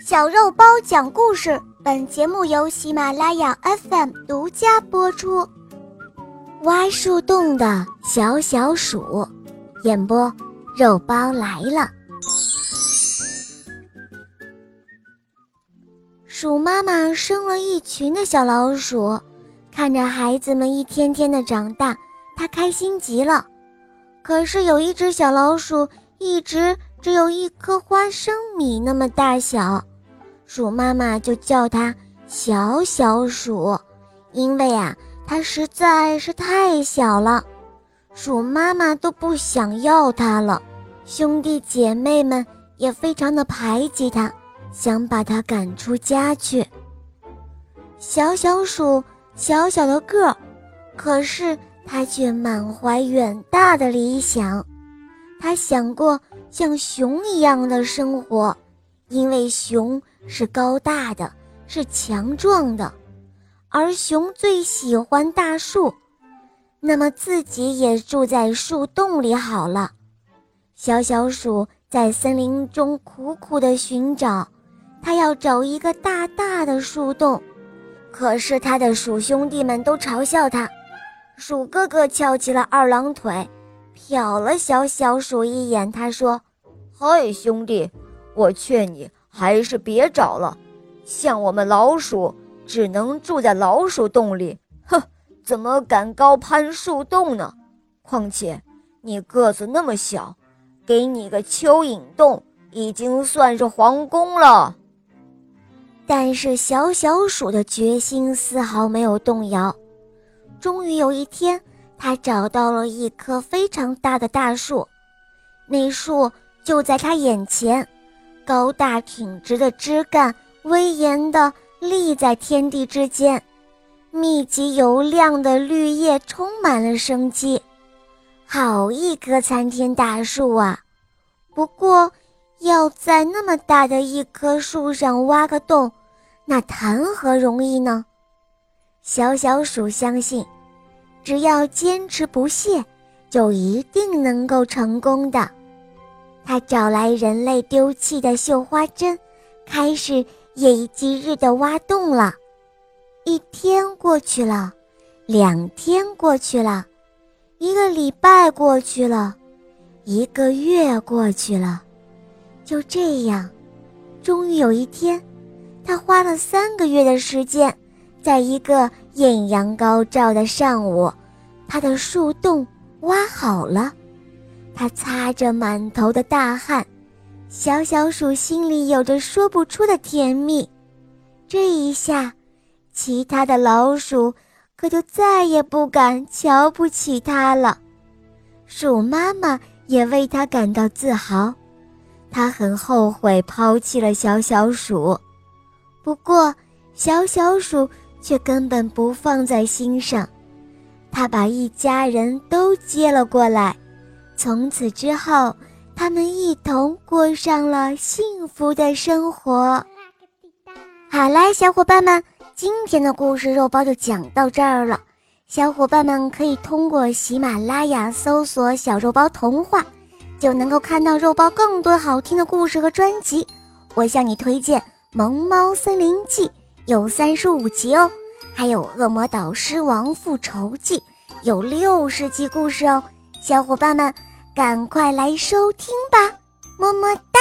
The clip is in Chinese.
小肉包讲故事，本节目由喜马拉雅 FM 独家播出。挖树洞的小小鼠，演播肉包来了。鼠妈妈生了一群的小老鼠，看着孩子们一天天的长大，她开心极了。可是有一只小老鼠，一直只有一颗花生米那么大小。鼠妈妈就叫它小小鼠，因为啊，它实在是太小了，鼠妈妈都不想要它了。兄弟姐妹们也非常的排挤它，想把它赶出家去。小小鼠小小的个儿，可是它却满怀远大的理想，它想过像熊一样的生活，因为熊。是高大的，是强壮的，而熊最喜欢大树，那么自己也住在树洞里好了。小小鼠在森林中苦苦地寻找，它要找一个大大的树洞，可是它的鼠兄弟们都嘲笑它。鼠哥哥翘起了二郎腿，瞟了小小鼠一眼，他说：“嗨，兄弟，我劝你。”还是别找了，像我们老鼠只能住在老鼠洞里，哼，怎么敢高攀树洞呢？况且你个子那么小，给你个蚯蚓洞已经算是皇宫了。但是小小鼠的决心丝毫没有动摇。终于有一天，他找到了一棵非常大的大树，那树就在他眼前。高大挺直的枝干，威严地立在天地之间，密集油亮的绿叶充满了生机。好一棵参天大树啊！不过，要在那么大的一棵树上挖个洞，那谈何容易呢？小小鼠相信，只要坚持不懈，就一定能够成功的。他找来人类丢弃的绣花针，开始夜以继日地挖洞了。一天过去了，两天过去了，一个礼拜过去了，一个月过去了。就这样，终于有一天，他花了三个月的时间，在一个艳阳高照的上午，他的树洞挖好了。他擦着满头的大汗，小小鼠心里有着说不出的甜蜜。这一下，其他的老鼠可就再也不敢瞧不起它了。鼠妈妈也为它感到自豪，它很后悔抛弃了小小鼠。不过，小小鼠却根本不放在心上，他把一家人都接了过来。从此之后，他们一同过上了幸福的生活。好啦，小伙伴们，今天的故事肉包就讲到这儿了。小伙伴们可以通过喜马拉雅搜索“小肉包童话”，就能够看到肉包更多好听的故事和专辑。我向你推荐《萌猫森林记》，有三十五集哦；还有《恶魔导师王复仇记》，有六十集故事哦。小伙伴们，赶快来收听吧，么么。